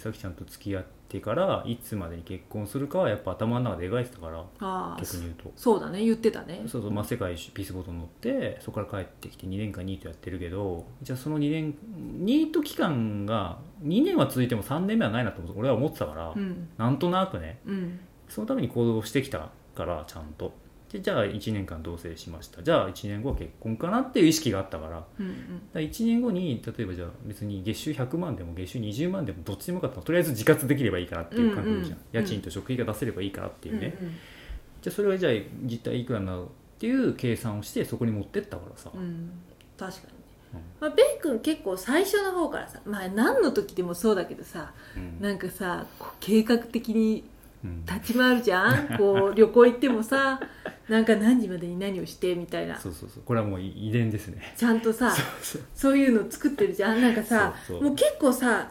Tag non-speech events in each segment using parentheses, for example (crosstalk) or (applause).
美咲ちゃんと付き合ってからいつまでに結婚するかはやっぱ頭の中で描いてたから逆に言うと。そうだね言ってたね。そうそう、まあ、世界一ピースボートに乗ってそこから帰ってきて2年間ニートやってるけどじゃあその2年ニート期間が2年は続いても3年目はないなと俺は思ってたから、うん。なんとなくね。うん。そのために行動してきたからちゃんとでじゃあ1年間同棲しました。じゃあ1年後は結婚かなっていう意識があったから。うんうん。だから1年後に例えばじゃあ別に月収100万でも月収20万でもどっちでもよかったらとりあえず自活できればいいかなっていう感覚じゃん、うんうん家賃と食費が出せればいいかなっていうね、うんうん。じゃあそれはじゃあ実態いくらなのっていう計算をしてそこに持ってったからさ、うん。確かにまあ、ベイ君結構最初の方からさまあ何の時でもそうだけどさうん。なんかさ計画的にうん立ち回るじゃん？こう (laughs) 旅行行ってもさなんか何時までに何をしてみたいな。そうそうそう。これはもう遺伝ですね。ちゃんとさそういうの作ってるじゃん？なんかさもう結構さ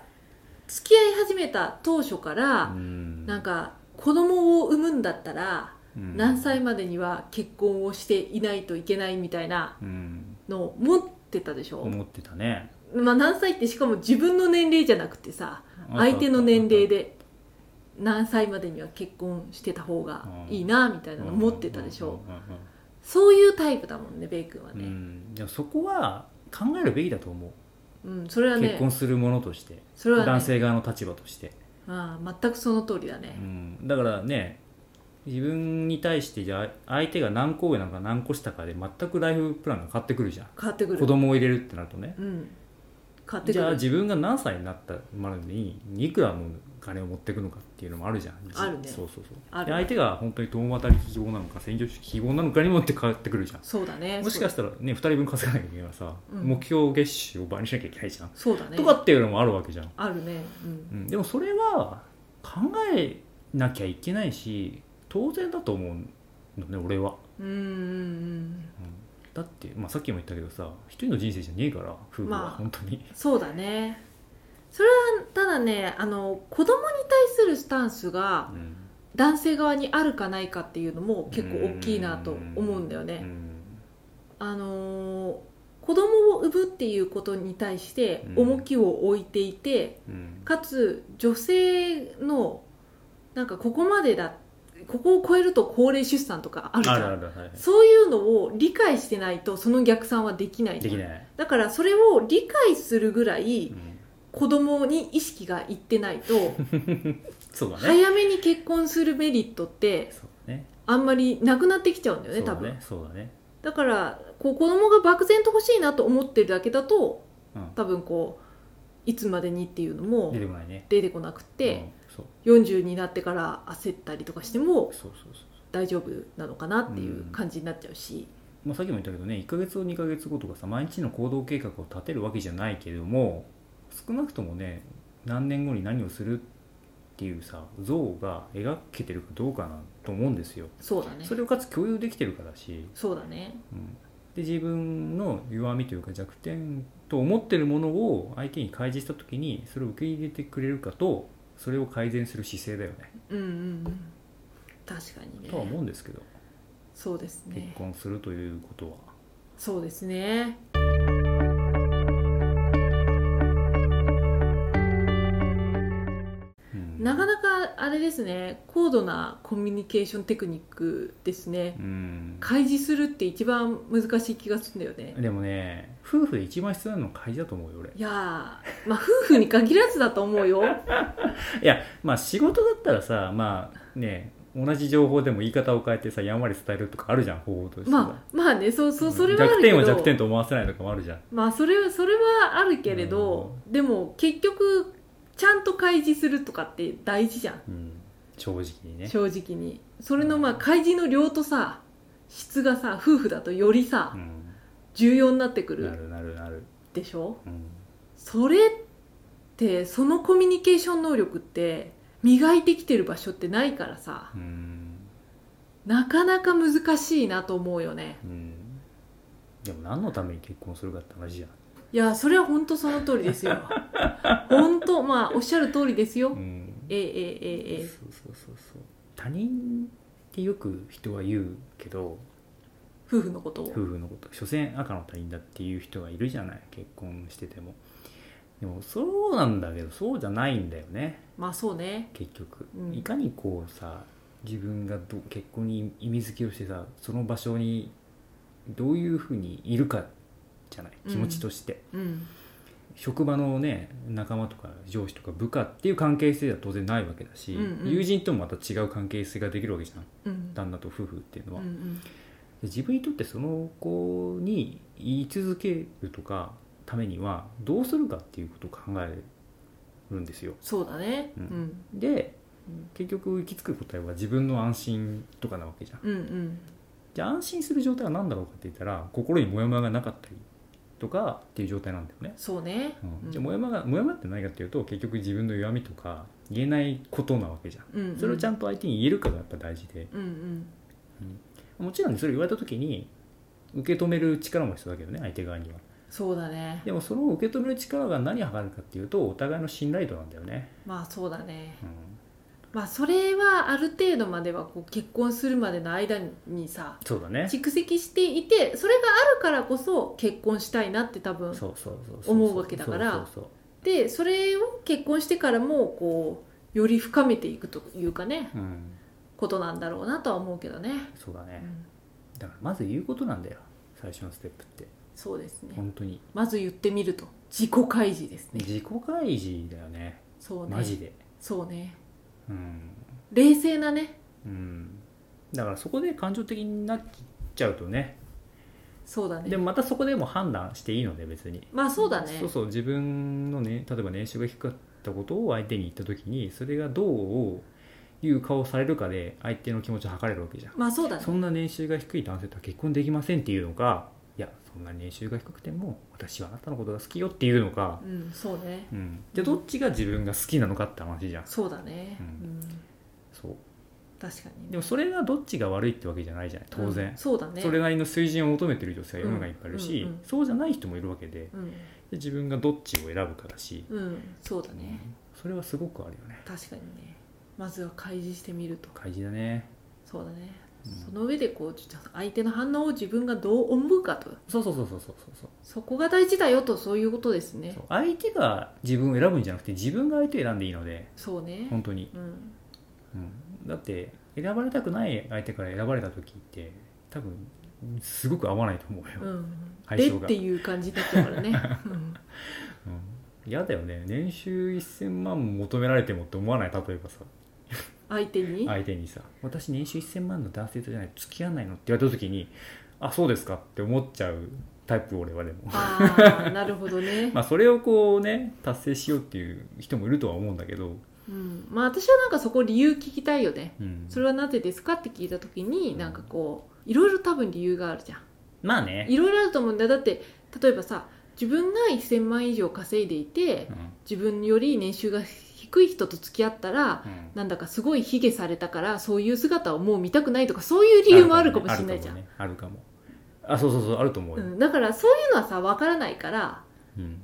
付き合い始めた当初から、うん。なんか子供を産むんだったらうん。何歳までには結婚をしていないといけないみたいなうん。のを持ってたでしょ、思ってたね。まあ、何歳ってしかも自分の年齢じゃなくてさ相手の年齢で何歳までには結婚してた方がいいなみたいなの持ってたでしょ。そういうタイプだもんねベイ君はうんうねん。でもそこは考えるべきだと思う。うん、それはね結婚するものとしてそれはね男性側の立場として、ああ全くその通りだうねん、だからね自分に対してじゃあ相手が何個上なのか何個下かで全くライフプランが変わってくるじゃん。変わってくる。子供を入れるってなるとね。うん。変わってくじゃある自分が何歳になったまでにいくらの金を持っていくのかっていうのもあるじゃん。あるね。そうそうそう。ある。で相手が本当に共渡り希望なのか専業主義希望なのかにもって変わってくるじゃん。そうだね。もしかしたらね2人分稼がなきゃいけないからさ、うん。目標月収を倍にしなきゃいけないじゃん、そうだね。とかっていうのもあるわけじゃん、あるね。うん。うん、でもそれは考えなきゃいけないし当然だと思うのね俺は、うんうん。うん。だって、まあ、さっきも言ったけどさ一人の人生じゃねえから夫婦はまあ本当に、そうだねそれはただねあの子供に対するスタンスがうん。男性側にあるかないかっていうのも結構大きいなと思うんだよね。うん。あのー子供を産むっていうことに対して重きを置いていて、うん。かつ女性のなんかここまでだここを超えると高齢出産とかあるじゃん。はい。そういうのを理解してないとその逆算はできないできない、だからそれを理解するぐらいうん子供に意識がいってないと (laughs) そうだね。早めに結婚するメリットってあんまりなくなってきちゃうんだよね多分。ねそうだね。だからこう子供が漠然と欲しいなと思ってるだけだとうん。多分こういつまでにっていうのも出てこなくて、うんそう。40になってから焦ったりとかしても大丈夫なのかなっていう感じになっちゃうし、まあ、さっきも言ったけどね1ヶ月後2ヶ月後とかさ毎日の行動計画を立てるわけじゃないけれども少なくともね何年後に何をするっていうさ像が描けてるかどうかなと思うんですよ。そうだね。それをかつ共有できてるからし、そうだね。うん、で自分の弱みというか弱点と思ってるものを相手に開示した時にそれを受け入れてくれるかとそれを改善する姿勢だよね。うんうん。うん確かにとは思ねうんですけど。そうです結ね婚するということは。そうですねあれですね高度なコミュニケーションテクニックですね。うん。開示するって一番難しい気がするんだよね。でもね夫婦で一番必要なのは開示だと思うよ俺。いやーまあ夫婦に限らずだと思うよ。(laughs) いやまあ仕事だったらさまあね同じ情報でも言い方を変えてさやんわり伝えるとかあるじゃん方法としては。まあまあねそうそうそれはある弱けど。点を弱点と思わせないとかもあるじゃん。まあそれはそれはあるけれど、でも結局ちゃんと開示するとかって大事じゃん、うん。正直にね。正直に。それのまあ開示の量とさ質がさ夫婦だとよりさ、うん。重要になってくるなるなるなる。でしょ？うん。それってそのコミュニケーション能力って磨いてきてる場所ってないからさうん。なかなか難しいなと思うよね。うん。でも何のために結婚するかって話じゃん。いやそれは本当その通りですよ (laughs) 本当まあおっしゃる通りですよ、うん。ええええええそうそうそうそう。他人ってよく人は言うけど夫婦のことを。夫婦のこと。所詮赤の他人だっていう人がいるじゃない。結婚してても。でもそうなんだけどそうじゃないんだよね。まあそうね。結局、うん。いかにこうさ自分がど結婚に意味付けをしてさその場所にどういうふうにいるかじゃない。気持ちとして、うん職場のね仲間とか上司とか部下っていう関係性では当然ないわけだし、うんうん。友人ともまた違う関係性ができるわけじゃんうん旦那と夫婦っていうのは、うんうんで自分にとってその子に言い続けるとかためにはどうするかっていうことを考えるんですよ。そうだね。ううん。んで結局行き着く答えは自分の安心とかなわけじゃん。うんうん。じゃあ安心する状態は何だろうかって言ったら心にモヤモヤがなかったりとかっていう状態なんだよね、そうね。うん、じゃあモヤモヤがモヤモヤって何かっていうと結局自分の弱みとか言えないことなわけじゃん。うんうん。それをちゃんと相手に言えるかがやっぱ大事で。うんうん。もちろんねそれ言われた時に受け止める力も必要だけどね相手側には。そうだね。でもその受け止める力が何を測るかっていうとお互いの信頼度なんだよね、まあそうだね。うんまあそれはある程度まではこう結婚するまでの間にさそうだね。蓄積していてそれがあるからこそ結婚したいなって多分思うわけだから。でそれを結婚してからもこうより深めていくというかねそううん。ことなんだろうなとは思うけどね、そうだね、うん。だからまず言うことなんだよ。最初のステップって。そうですね。本当に。まず言ってみると。自己開示ですね。自己開示だよね。そうね。マジで。そうね。うん冷静なね。うん。だからそこで感情的になっちゃうとね。そうだね。でもまたそこでも判断していいので別に。まあそうだね。そうそう自分のね例えば年収が低かったことを相手に言った時にそれがどういう顔をされるかで相手の気持ちを測れるわけじゃん。まあそうだね。そんな年収が低い男性とは結婚できませんっていうのかいやそんな年収が低くても私はあなたのことが好きよっていうのか、うんそうね。うん、じゃあどっちが自分が好きなのかって話じゃん。そうだね。ううん。ん、そう。確かに。ねでもそれがどっちが悪いってわけじゃないじゃない当然、うんそうだね。それなりの水準を求めてる女性は世の中にいっぱいいるし、うんうんうんそうじゃない人もいるわけで。でうん。自分がどっちを選ぶかだし、うん。そうだね。それはすごくあるよね。確かにね。まずは開示してみると。開示だね。そうだね、うんその上でこう相手の反応を自分がどう思うかと。そうそうそうそうそうそう。そこが大事だよとそういうことですね。相手が自分を選ぶんじゃなくて自分が相手を選んでいいので。そうね。本当に、うん。うん、だって選ばれたくない相手から選ばれた時って多分すごく合わないと思うよ、うん。相性が。でっていう感じになっちゃうからね、(laughs) うん。うん。嫌だよね。年収1000万求められてもって思わない例えばさ相手に、相手にさ「私年収1000万の男性とじゃないと付き合わないの?」って言われた時に「あそうですか」って思っちゃうタイプ俺はでも。ああ (laughs) なるほどね、まあそれをこうね達成しようっていう人もいるとは思うんだけど、うん、まあ私はなんかそこ理由聞きたいよね。うん、それはなぜですかって聞いた時になんかこういろいろ多分理由があるじゃん。まあね、いろいろあると思うんだよ。だって例えばさ自分が1000万以上稼いでいてうん。自分より年収が低い人と付き合ったらうん。なんだかすごい卑下されたからそういう姿をもう見たくないとかそういう理由もあるかもしれないじゃん、あるかもね。あるかも。あそうそうそうあると思うよ、うん、だからそういうのはさ分からないからうん。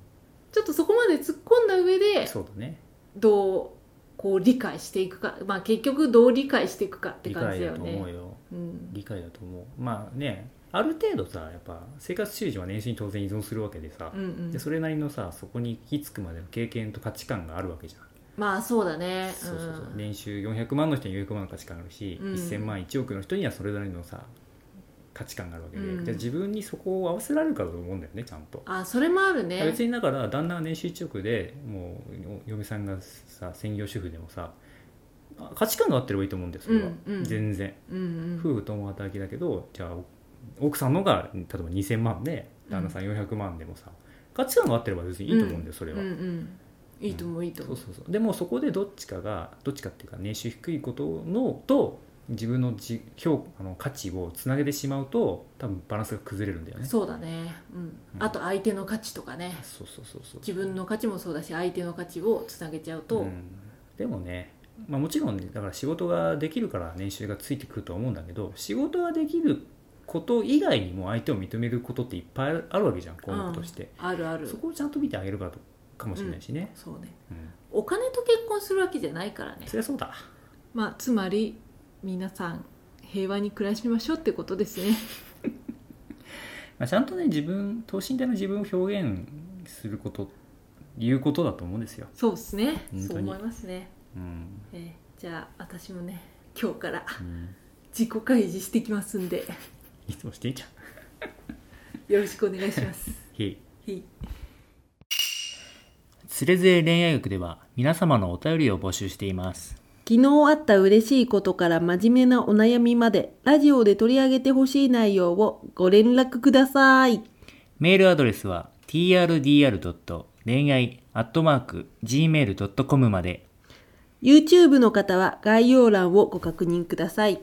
ちょっとそこまで突っ込んだ上でそうだね。どうこう理解していくか、まあ、結局どう理解していくかって理感じ解だとだよね思うよ。うん。理解だと思う。まあねある程度さやっぱ生活習慣は年収に当然依存するわけでさ、うんうん。でそれなりのさそこに行き着くまでの経験と価値観があるわけじゃん、まあそうだね。そうそうそう。うん。年収400万の人に400万の価値観あるし、うん。1000万1億の人にはそれなりのさ価値観があるわけで、うん。じゃあ自分にそこを合わせられるかと思うんだよねちゃんと、あそれもあるね。別にだから旦那が年収1億でもうお嫁さんがさ専業主婦でもさあ価値観が合ってればいいと思うんですそれは、うんうん。全然。うんうん。夫婦共働きだけどじゃあ奥さんのが例えば2000万で旦那さん400万でもさ、価値観が合ってれば別にいいと思うんだよ、それは、うんうんいいと思ういいと思そうそうそう。でもそこでどっちかがどっちかっていうか年収低いことのと自分のじ評あの価値をつなげてしまうと多分バランスが崩れるんだよね。そうだね。うん。うん。あと相手の価値とかね。そうそうそうそう。自分の価値もそうだし相手の価値をつなげちゃうと、うん。でもね、まあ、もちろんねだから仕事ができるから年収がついてくるとは思うんだけど仕事ができること以外にも相手を認めることっていっぱいあるわけじゃん項目として、あるある。そこをちゃんと見てあげるかとかもしれないしね、そうね。うん。お金と結婚するわけじゃないからね。そりゃそうだ。まあつまり皆さん平和に暮らしましょうってことですね。(laughs) まあ、ちゃんとね自分等身大の自分を表現するこということだと思うんですよ、そうですね。そう思いますね、うん。えーじゃあ私もね今日からうん、自己開示してきますんで。(laughs) いつもしていいじゃん。よろしくお願いします。(laughs) へい。はいつれづれ恋愛学では皆様のお便りを募集しています。昨日あった嬉しいことから真面目なお悩みまでラジオで取り上げてほしい内容をご連絡ください。メールアドレスは trdr. 恋愛 .gmail.com まで。YouTube の方は概要欄をご確認ください